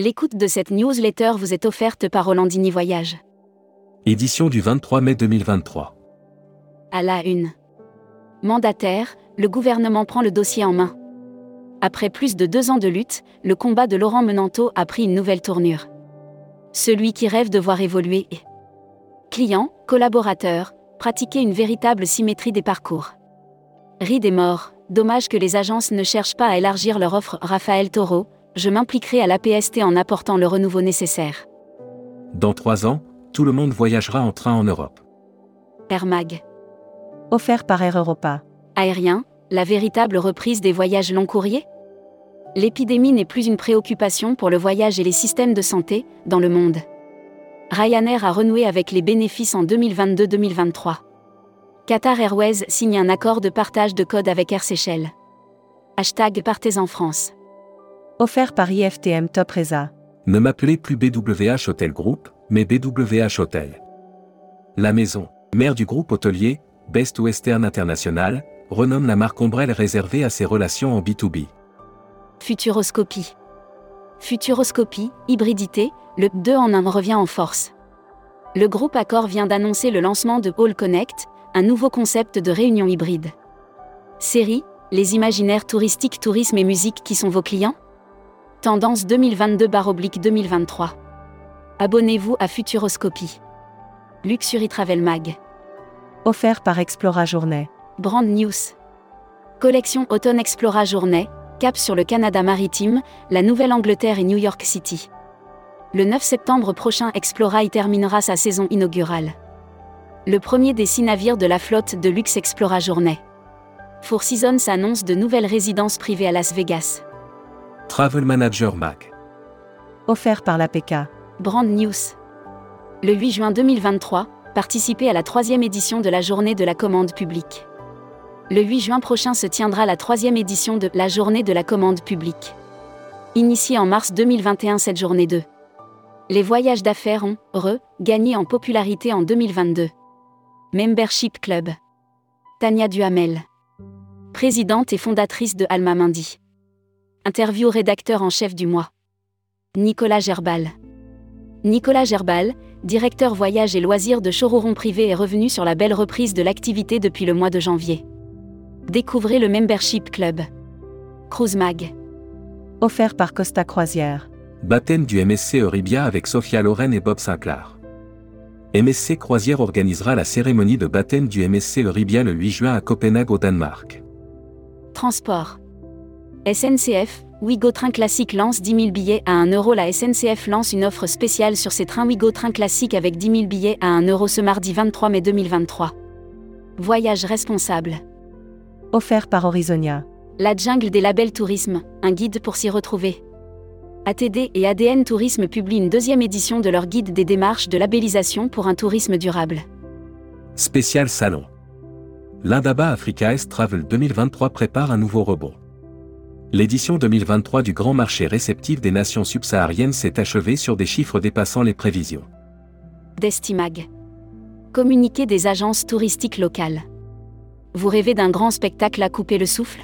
L'écoute de cette newsletter vous est offerte par Rolandini Voyage. Édition du 23 mai 2023. À la une. Mandataire, le gouvernement prend le dossier en main. Après plus de deux ans de lutte, le combat de Laurent Menanto a pris une nouvelle tournure. Celui qui rêve de voir évoluer et client, collaborateur, pratiquer une véritable symétrie des parcours. Ride est mort, dommage que les agences ne cherchent pas à élargir leur offre. Raphaël Taureau, je m'impliquerai à l'APST en apportant le renouveau nécessaire. Dans trois ans, tout le monde voyagera en train en Europe. Air Mag. Offert par Air Europa. Aérien, la véritable reprise des voyages long courriers? L'épidémie n'est plus une préoccupation pour le voyage et les systèmes de santé, dans le monde. Ryanair a renoué avec les bénéfices en 2022-2023. Qatar Airways signe un accord de partage de code avec Air Seychelles. Hashtag Partez en France. Offert par IFTM Top Reza. Ne m'appelez plus BWH Hotel Group, mais BWH Hotel. La maison, mère du groupe hôtelier, Best Western International, renomme la marque Ombrelle réservée à ses relations en B2B. Futuroscopie. Futuroscopie, hybridité, le 2 en 1 revient en force. Le groupe Accor vient d'annoncer le lancement de Hall Connect, un nouveau concept de réunion hybride. Série, les imaginaires touristiques, tourisme et musique qui sont vos clients? Tendance 2022-2023. Abonnez-vous à Futuroscopie. Luxury Travel Mag. Offert par Explora Journée. Brand News. Collection Automne Explora Journée, cap sur le Canada maritime, la Nouvelle-Angleterre et New York City. Le 9 septembre prochain, Explora y terminera sa saison inaugurale. Le premier des six navires de la flotte de luxe Explora Journée. Four Seasons annonce de nouvelles résidences privées à Las Vegas. Travel Manager Mac. Offert par l'APK. Brand News. Le 8 juin 2023, participez à la troisième édition de la Journée de la commande publique. Le 8 juin prochain se tiendra la troisième édition de la Journée de la commande publique. Initiée en mars 2021, cette journée 2. Les voyages d'affaires ont, re, gagné en popularité en 2022. Membership Club. Tania Duhamel. Présidente et fondatrice de Alma Mindy. Interview rédacteur en chef du mois. Nicolas Gerbal. Nicolas Gerbal, directeur voyage et loisirs de Chororon Privé est revenu sur la belle reprise de l'activité depuis le mois de janvier. Découvrez le Membership Club. Cruise Mag. Offert par Costa Croisière. Baptême du MSC Euribia avec Sophia Loren et Bob Sinclair. MSC Croisière organisera la cérémonie de baptême du MSC Euribia le 8 juin à Copenhague au Danemark. Transport. SNCF, Ouigo Train Classique lance 10 000 billets à 1 euro. La SNCF lance une offre spéciale sur ses trains Ouigo Train Classique avec 10 000 billets à 1 euro ce mardi 23 mai 2023. Voyage responsable. Offert par Horizonia. La jungle des labels tourisme, un guide pour s'y retrouver. ATD et ADN Tourisme publient une deuxième édition de leur guide des démarches de labellisation pour un tourisme durable. Spécial Salon. L'Indaba Africa S Travel 2023 prépare un nouveau rebond. L'édition 2023 du Grand Marché réceptif des nations subsahariennes s'est achevée sur des chiffres dépassant les prévisions. Destimag. Communiqué des agences touristiques locales. Vous rêvez d'un grand spectacle à couper le souffle?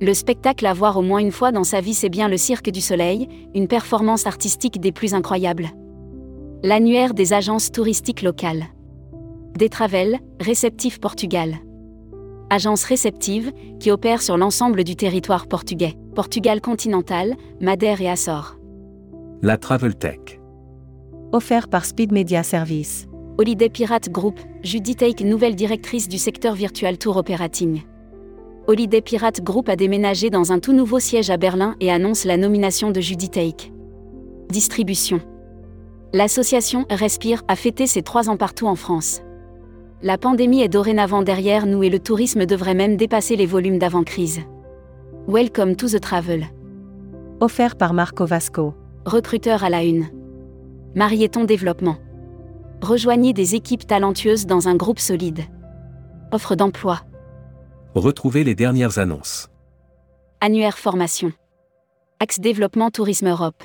Le spectacle à voir au moins une fois dans sa vie, c'est bien le Cirque du Soleil, une performance artistique des plus incroyables. L'annuaire des agences touristiques locales. Détravel, réceptif Portugal. Agence réceptive, qui opère sur l'ensemble du territoire portugais, Portugal continental, Madère et Açores. La Travel Tech. Offert par Speed Media Service. Holiday Pirate Group, Judy Take, nouvelle directrice du secteur Virtual Tour Operating. Holiday Pirate Group a déménagé dans un tout nouveau siège à Berlin et annonce la nomination de Judy Take. Distribution. L'association Respire a fêté ses trois ans partout en France. La pandémie est dorénavant derrière nous et le tourisme devrait même dépasser les volumes d'avant-crise. Welcome to the travel. Offert par Marco Vasco. Recruteur à la une. Marieton Développement. Rejoignez des équipes talentueuses dans un groupe solide. Offre d'emploi. Retrouvez les dernières annonces. Annuaire formation. Axe Développement Tourisme Europe.